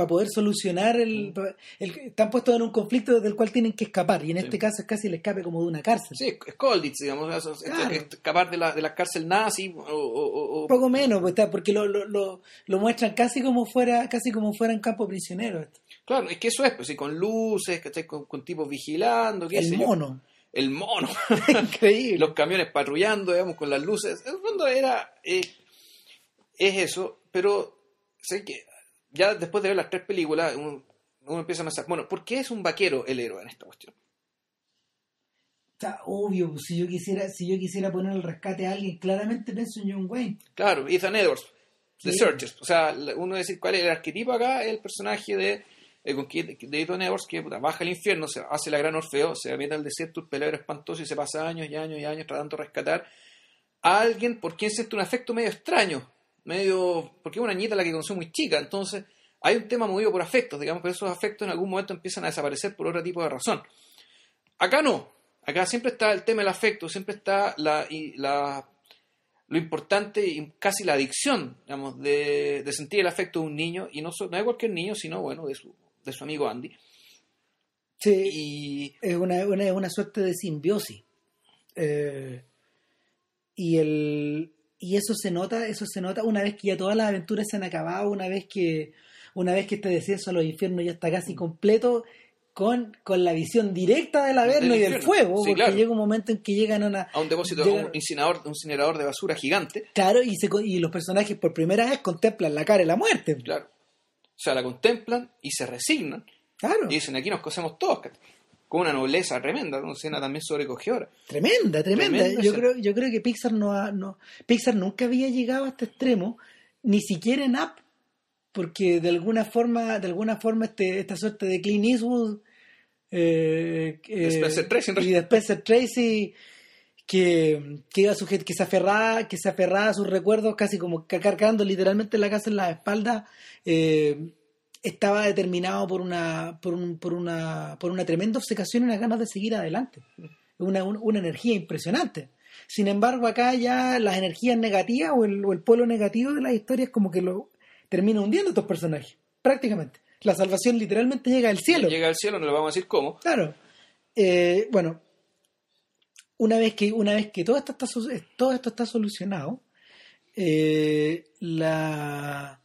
para poder solucionar el, pa- el- Están puestos en un conflicto del cual tienen que escapar, y en este caso es casi el escape como de una cárcel. Sí, Skolditz, digamos, eso, es- Claro. es escapar de la, de la cárcel nazi o, o- o- Un poco menos, pues, está, porque lo, lo, lo, lo muestran casi como fuera casi como fuera en campo prisionero. esto. Claro, es que eso es, pues, sí, con luces, ¿cachai? Con, con tipos vigilando, qué El sé yo. mono. El mono. Increíble. los camiones patrullando, digamos, con las luces. En el fondo era. eh, es eso, pero sé que ya después de ver las tres películas, uno, uno empieza a pensar, bueno, ¿por qué es un vaquero el héroe en esta cuestión? Está obvio, pues, si yo quisiera, si yo quisiera poner el rescate a alguien, claramente pienso en John Wayne. Claro, Ethan Edwards, The. Searchers. O sea, uno decir cuál es el arquetipo acá, el personaje de, eh, de Ethan Edwards que puta, baja al infierno, se hace la gran Orfeo, se mete al desierto, un peligro espantoso y se pasa años y años y años tratando de rescatar a alguien por quien siente un afecto medio extraño, medio. porque es una nieta la que conoció muy chica, entonces hay un tema movido por afectos, digamos, pero esos afectos en algún momento empiezan a desaparecer por otro tipo de razón. Acá no, acá siempre está el tema del afecto, siempre está la, y la lo importante y casi la adicción, digamos, de, de sentir el afecto de un niño, y no, no de cualquier niño, sino, bueno, de su, de su amigo Andy. Sí, Y es una, una, una suerte de simbiosis. Eh, y el y eso se nota, eso se nota una vez que ya todas las aventuras se han acabado, una vez que una vez que este descenso a los infiernos ya está casi completo con, con la visión directa del Averno Del y del fuego, Sí, porque claro. llega un momento en que llegan a una a un depósito, Llega- a un incinerador, un incinerador de basura gigante, claro y se y los personajes por primera vez contemplan la cara de la muerte. claro. O sea, la contemplan y se resignan Claro. y dicen, aquí nos cosemos todos. Con una nobleza tremenda, una escena también sobrecogedora. Tremenda, tremenda. Tremenda yo escena. creo, yo creo que Pixar no, ha- no Pixar nunca había llegado a este extremo, ni siquiera en Up, porque de alguna forma, de alguna forma este, esta suerte de Clint Eastwood eh, Spencer Tracy, y de Spencer Tracy que, que sujet- que se aferraba, que se aferraba a sus recuerdos casi como ca- cargando literalmente la casa en la espalda, eh, estaba determinado por una, por, un- por una, por una tremenda obcecación y unas ganas de seguir adelante. Una, un- una energía impresionante. Sin embargo, acá ya las energías negativas o el, o el polo negativo de las historias como que lo termina hundiendo a estos personajes, prácticamente. La salvación literalmente llega al cielo. Llega al cielo, no le vamos a decir cómo. Claro. Eh, bueno, una vez que, una vez que todo esto está, su- todo esto está solucionado, eh, la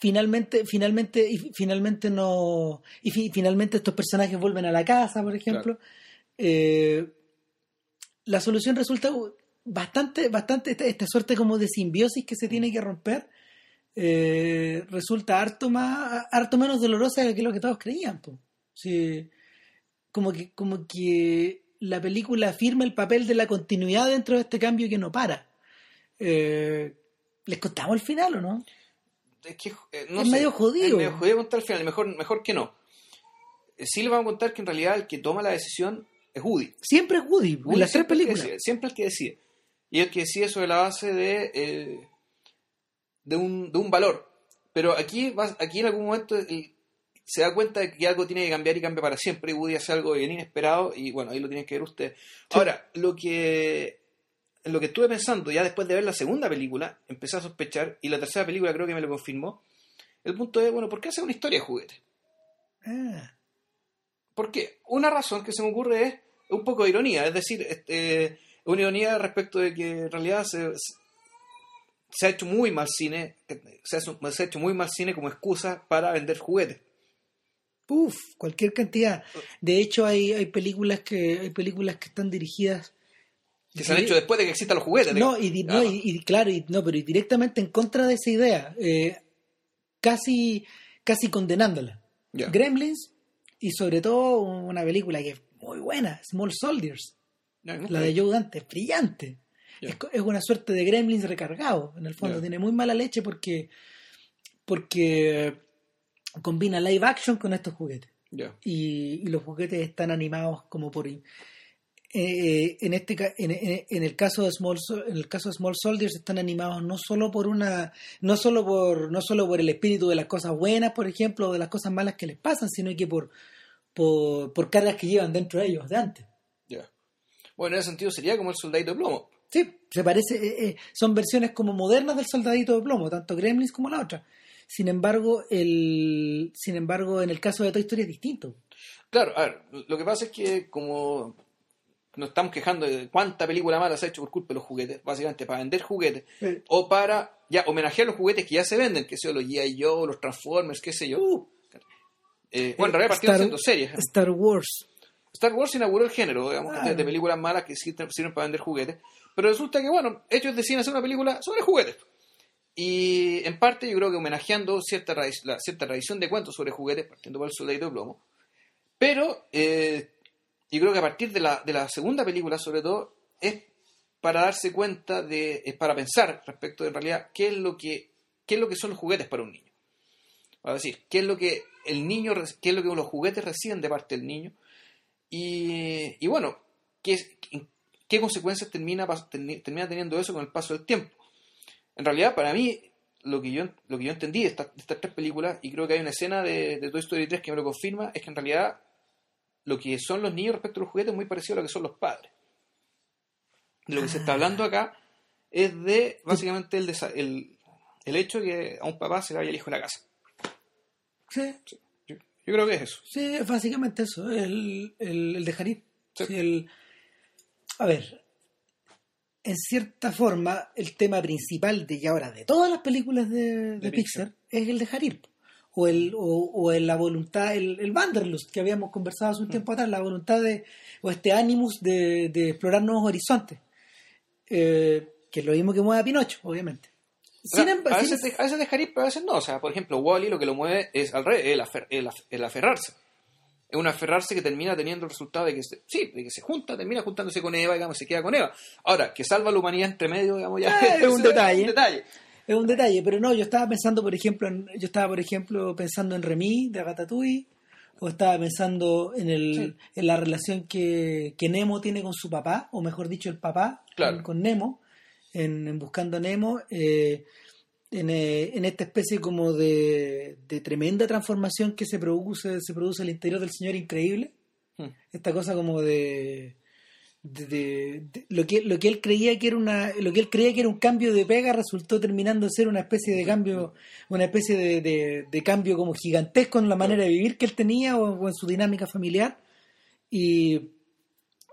finalmente, finalmente, y finalmente no, y fi- finalmente estos personajes vuelven a la casa, por ejemplo. eh, la solución resulta bastante, bastante, esta, esta suerte como de simbiosis que se tiene que romper, eh, resulta harto más, harto menos dolorosa que lo que todos creían. po. Sí, como que, como que la película afirma el papel de la continuidad dentro de este cambio que no para. Eh, ¿Les contamos el final o no? Es que eh, no Es sé, medio jodido. Es medio jodido contar al final, mejor, mejor que no. Eh, Sí le vamos a contar que en realidad el que toma la decisión es Woody. Siempre es Woody, Woody en las tres siempre el películas. decide, siempre el que decide. Y el que decide sobre la base de, eh, de, un, de un valor. Pero aquí, va- aquí en algún momento el- se da cuenta de que algo tiene que cambiar y cambia para siempre. Y Woody hace algo bien inesperado y bueno, ahí lo tienen que ver ustedes. Ahora, lo que, lo que estuve pensando ya después de ver la segunda película, empecé a sospechar, y la tercera película creo que me lo confirmó, el punto es, bueno, ¿por qué hacer una historia de juguete? Ah, Porque una razón que se me ocurre es un poco de ironía, es decir, este, una ironía respecto de que en realidad se, se ha hecho muy mal cine, se ha, hecho- se ha hecho muy mal cine como excusa para vender juguetes. uf, cualquier cantidad. De hecho, hay, hay películas que hay películas que están dirigidas Que se han hecho después de que existan los juguetes. No, y, Ah, no, y, y claro, y, no, pero y directamente en contra de esa idea, eh, casi, casi condenándola. Gremlins y sobre todo una película que es muy buena, Small Soldiers, no, la de Joe Dante, es brillante. Es, una suerte de Gremlins recargado, en el fondo. Tiene muy mala leche porque, porque combina live action con estos juguetes. Y los juguetes están animados como por... eh, en este en, en- el caso de Small en el caso de Small Soldiers están animados no solo por una no solo por no solo por el espíritu de las cosas buenas por ejemplo o de las cosas malas que les pasan sino que por por, por cargas que llevan dentro de ellos de antes Ya. Bueno, en ese sentido sería como el soldadito de plomo. Sí, se parece, eh, eh, son versiones como modernas del soldadito de plomo, tanto Gremlins como la otra. Sin embargo, el, sin embargo, en el caso de Toy Story es distinto. Claro, a ver, lo que pasa es que como nos estamos quejando de cuánta película mala se ha hecho por culpa de los juguetes, básicamente para vender juguetes, o para ya homenajear los juguetes que ya se venden, que sea los G.I. Joe, los Transformers, qué sé yo. Uh, Eh, bueno, en realidad partieron siendo series. Star Wars. Star Wars inauguró el género, digamos, de, películas malas que sirven para vender juguetes. Pero resulta que, bueno, ellos deciden hacer una película sobre juguetes. Y en parte yo creo que homenajeando cierta, la, cierta tradición de cuentos sobre juguetes, partiendo por el soldadito de plomo. Pero eh, yo creo que a partir de la, de la segunda película, sobre todo, es para darse cuenta de, es para pensar respecto de en realidad qué es lo que, qué es lo que son los juguetes para un niño. Es decir, qué es lo que el niño, qué es lo que los juguetes reciben de parte del niño y, y bueno, ¿qué, qué consecuencias termina, termina teniendo eso con el paso del tiempo? En realidad, para mí, lo que yo, lo que yo entendí de, esta- de estas tres películas, y creo que hay una escena de, de Toy Story 3 que me lo confirma, es que en realidad lo que son los niños respecto a los juguetes es muy parecido a lo que son los padres. De lo que se está hablando acá es de, básicamente, el, el, el hecho de que a un papá se le vaya el hijo de la casa. Sí, Yo, yo creo que es eso. sí, es básicamente eso, el, el, el dejar ir. Sí. Sí, el- a ver, en cierta forma, el tema principal de y ahora de todas las películas de, de De Pixar es el dejar ir. O, el, o, o el- la voluntad, el, el Wanderlust que habíamos conversado hace un tiempo atrás, la voluntad de, o este ánimos de, de explorar nuevos horizontes. Eh, que es lo mismo que mueve a Pinocho, obviamente. Sin emba- a, sin- veces, a veces dejar ir, pero a veces no. O sea, por ejemplo, Wally lo que lo mueve es al revés, el, afer- el el aferrarse. Es un aferrarse que termina teniendo el resultado de que se, sí, de que se junta, termina juntándose con Eva, digamos, se queda con Eva. Ahora, que salva a la humanidad entre medio, digamos, ya Ah, es un detalle. un detalle. Es un detalle, pero no, yo estaba pensando, por ejemplo, en, yo estaba, por ejemplo, pensando en Remy de Ratatouille, o estaba pensando en, el, Sí. en la relación que, que Nemo tiene con su papá, o mejor dicho, el papá Claro. con, con Nemo, en, en Buscando a Nemo, eh, en, eh, en esta especie como de, de tremenda transformación que se produce, se produce al interior del Señor Increíble, Hmm. esta cosa como de, de, de- de- lo que lo que él creía que era una lo que él creía que era un cambio de pega resultó terminando ser una especie de cambio una especie de, de- cambio como gigantesco en la manera de vivir que él tenía o, o en su dinámica familiar y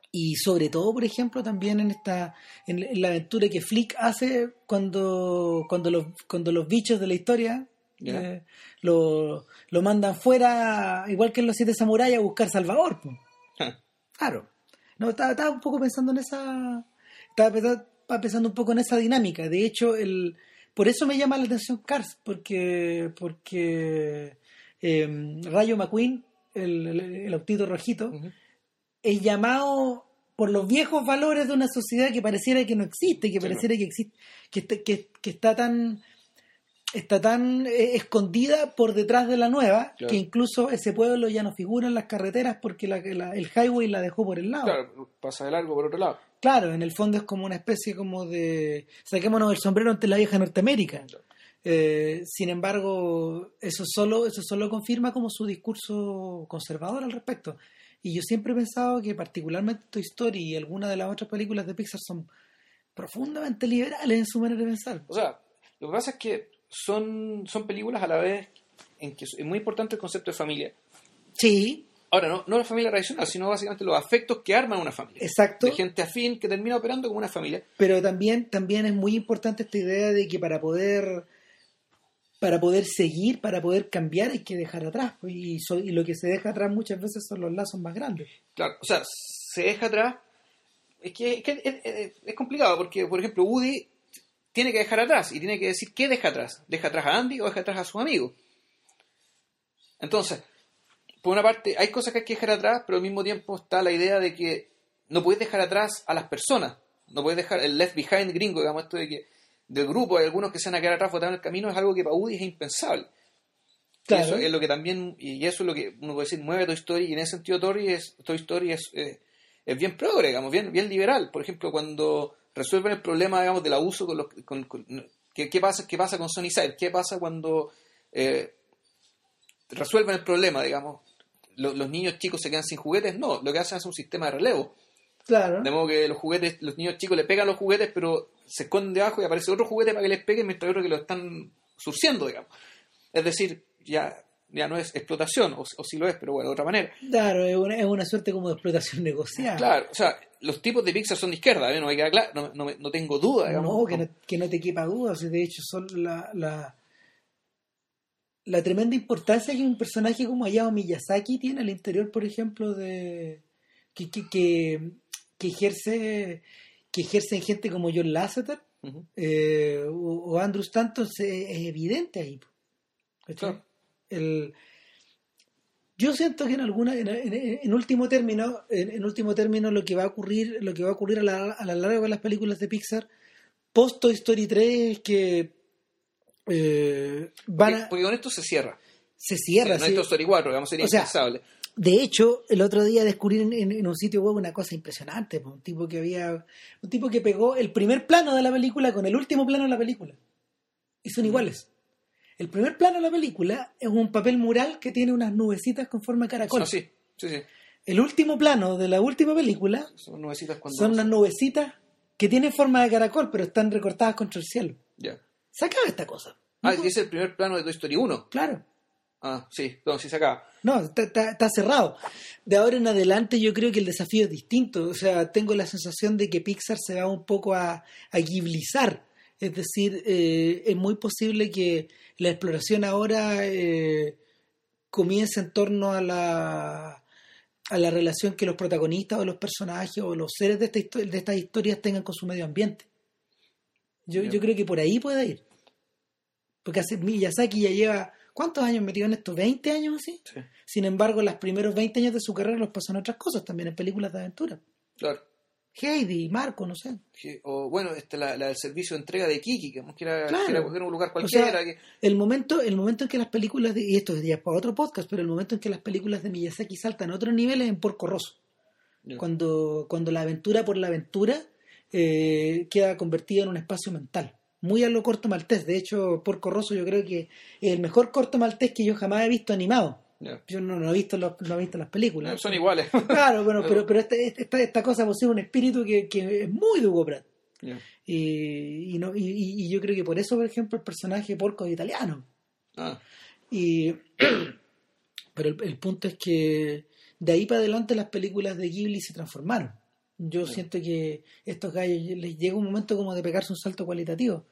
y sobre todo por ejemplo también en esta en, en la aventura que Flick hace cuando cuando los cuando los bichos de la historia eh, lo, lo mandan fuera igual que en los siete samuráis a buscar Salvador pues. Claro. No, estaba, estaba un poco pensando en esa. Estaba pensando, un poco en esa dinámica. De hecho, el, por eso me llama la atención Cars, porque, porque eh, Rayo McQueen, el, el, el autito rojito, es llamado por los viejos valores de una sociedad que pareciera que no existe, que Sí, pareciera que existe, que, que, que está tan está tan eh, escondida por detrás de la nueva Claro. que incluso ese pueblo ya no figura en las carreteras porque la, la- el highway la dejó por el lado. Claro, pasa de largo por otro lado. Claro, en el fondo es como una especie como de saquémonos el sombrero ante la vieja Norteamérica. Eh, sin embargo, eso solo, eso solo confirma como su discurso conservador al respecto. Y yo siempre he pensado que particularmente Toy Story y algunas de las otras películas de Pixar son profundamente liberales en su manera de pensar. O sea, lo que pasa es que son, son películas a la vez en que es muy importante el concepto de familia. Sí, Ahora, no, no la familia tradicional, sino básicamente los afectos que arman una familia. exacto. De gente afín que termina operando como una familia. Pero también, también es muy importante esta idea de que para poder para poder seguir, para poder cambiar, hay que dejar atrás. pues, Y, so- y lo que se deja atrás muchas veces son los lazos más grandes. Claro, o sea, se deja atrás. Es que, es, que es complicado porque, por ejemplo, Woody tiene que dejar atrás y tiene que decir qué deja atrás. ¿Deja atrás a Andy o deja atrás a sus amigos? Entonces, por una parte, hay cosas que hay que dejar atrás, pero al mismo tiempo está la idea de que no puedes dejar atrás a las personas. No puedes dejar el left behind gringo, digamos, esto de que del grupo hay algunos que se van a quedar atrás botados en el camino, es algo que para Woody es impensable. Claro. Eso es lo que también, y eso es lo que uno puede decir, mueve Toy Story, y en ese sentido Toy, es, Toy Story es, eh, es bien progre, digamos, bien, bien liberal. Por ejemplo, cuando resuelven el problema, digamos, del abuso con los... Con, con- ¿qué, qué pasa, ¿Qué pasa con Sony Side? ¿Qué pasa cuando eh, resuelven el problema, digamos? Lo- los niños chicos se quedan sin juguetes, no, lo que hacen es un sistema de relevo. Claro. De modo que los juguetes, los niños chicos le pegan los juguetes, pero se esconden debajo y aparece otro juguete para que les peguen mientras otro que lo están surciendo, digamos. Es decir, ya, ya no es explotación, o, o sí lo es, pero bueno, de otra manera. Claro, es una, es una suerte como de explotación negociada. Claro, o sea, los tipos de Pixar son de izquierda, ¿eh? no me queda claro, no, no, no tengo duda, digamos. No, que no, que no te quepa duda. si de hecho, son la, la, la tremenda importancia que un personaje como Hayao Miyazaki tiene al interior, por ejemplo, de que, que, que, que ejerce que ejerce en gente como John Lasseter eh, o, o Andrew Stanton es evidente ahí. Claro. El, yo siento que en alguna en, en- en último término en, último término lo que va a ocurrir lo que va a ocurrir a la, a la larga de las películas de Pixar post Toy Story 3 es que eh, van Porque, a, porque con esto se cierra. se cierra no sí. es Toy Story 4, digamos, sería O sea, impensable. De hecho, el otro día descubrí en, en- en un sitio web una cosa impresionante, un tipo que había, un tipo que pegó el primer plano de la película con el último plano de la película. Y son iguales. El primer plano de la película es un papel mural que tiene unas nubecitas con forma de caracol. Ah, sí, sí, sí. El último plano de la última película Son nubecitas cuando... son unas nubecitas que tienen forma de caracol, pero están recortadas contra el cielo. Ya. Se acaba esta cosa. Ah, ese es el primer plano de Toy Story 1. Claro. Ah, sí, no, sí se acaba. No, está, está- está cerrado. De ahora en adelante yo creo que el desafío es distinto. O sea, tengo la sensación de que Pixar se va un poco a, a ghiblizar. Es decir, eh, es muy posible que la exploración ahora eh, comience en torno a la, a la relación que los protagonistas o los personajes o los seres de, esta de estas historias tengan con su medio ambiente. Yo, yo creo que por ahí puede ir. Porque hace, Miyazaki ya lleva, ¿cuántos años metido en esto? ¿20 años así? Sí, Sin embargo, los primeros 20 años de su carrera los pasó en otras cosas, también en películas de aventura. claro. Heidi, Marco, no sé. O bueno, este, la, la del servicio de entrega de Kiki, que, era, Claro. que era coger un lugar O cualquiera. sea, que, el momento, el momento en que las películas, de, y esto es ya para otro podcast, pero el momento en que las películas de Miyazaki saltan a otros niveles en Porco Rosso. Cuando, cuando la aventura por la aventura eh, queda convertida en un espacio mental. Muy a lo corto maltés. De hecho, Porco Rosso yo creo que es el mejor corto maltés que yo jamás he visto animado. Yo no, no he visto los- no he visto las películas. Son iguales. Claro, bueno, pero, pero esta, esta, esta cosa posee un espíritu que, que es muy de Hugo Pratt. Y, y, no, y, y- yo creo que por eso, por ejemplo, el personaje porco es italiano. Ah, Y, pero el, el punto es que de ahí para adelante las películas de Ghibli se transformaron. Yo siento que estos gallos les llega un momento como de pegarse un salto cualitativo.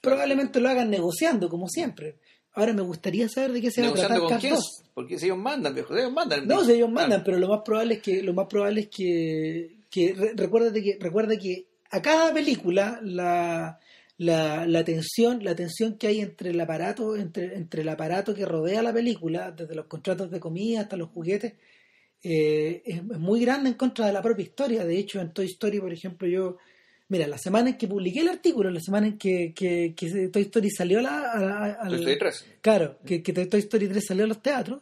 Probablemente lo hagan negociando, como siempre. Ahora me gustaría saber de qué se va a tratar con Cars quién, 2. porque si ellos mandan, viejo, ellos mandan. No, si ellos mandan, Claro. pero lo más probable es que lo más probable es que, que re- recuérdate que recuerda que a cada película la, la, la tensión la tensión que hay entre el aparato entre, entre el aparato que rodea la película desde los contratos de comida hasta los juguetes eh, es, es muy grande en contra de la propia historia de hecho en Toy Story por ejemplo yo mira la semana en que publiqué el artículo la semana en que, que, que Toy Story salió a la, a al- Toy Story 3. Claro, que, que Toy Story 3 salió a los teatros.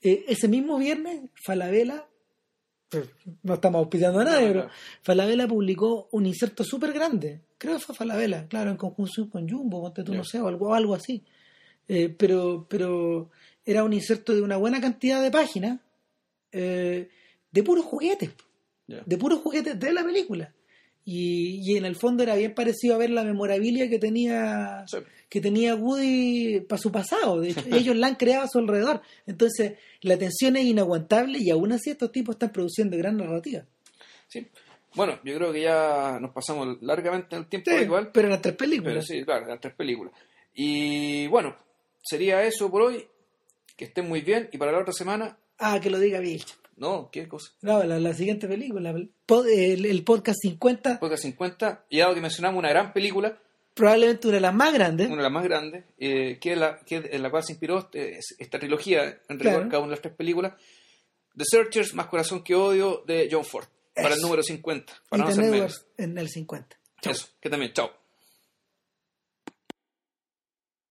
Eh, ese mismo viernes, Falabella, pues, no estamos auspiciando a nadie, No, pero. Falabella publicó un inserto súper grande. Creo que fue Falabella, claro, en conjunción con Jumbo, ponte tú, Ya. no sé, o algo, algo así. Eh, pero, pero era un inserto de una buena cantidad de páginas eh, de puros juguetes de puros juguetes de la película. Y, y en el fondo era bien parecido a ver la memorabilia que tenía Sí. que tenía Woody para su pasado. De hecho, ellos la han creado a su alrededor. Entonces, la tensión es inaguantable y aún así estos tipos están produciendo gran narrativa. Sí. Bueno, yo creo que ya nos pasamos largamente en el tiempo Sí, igual. pero en las tres Pero películas. sí, claro, las tres películas. Y bueno, sería eso por hoy. Que estén muy bien. Y para la otra semana, Ah, que lo diga Bill. No, ¿qué cosa? No, la, la siguiente película, el, pod- el- el podcast 50, Podcast 50. Y dado que mencionamos una gran película, probablemente una de las más grandes. una de las más grandes, eh, que, es la, que en la cual se inspiró este- esta trilogía, en rigor, Claro. cada una de las tres películas. The Searchers, Más Corazón que Odio, de John Ford. Para el número 50. Para no Edwards menos. en el 50. Chao. Eso, que también, chao.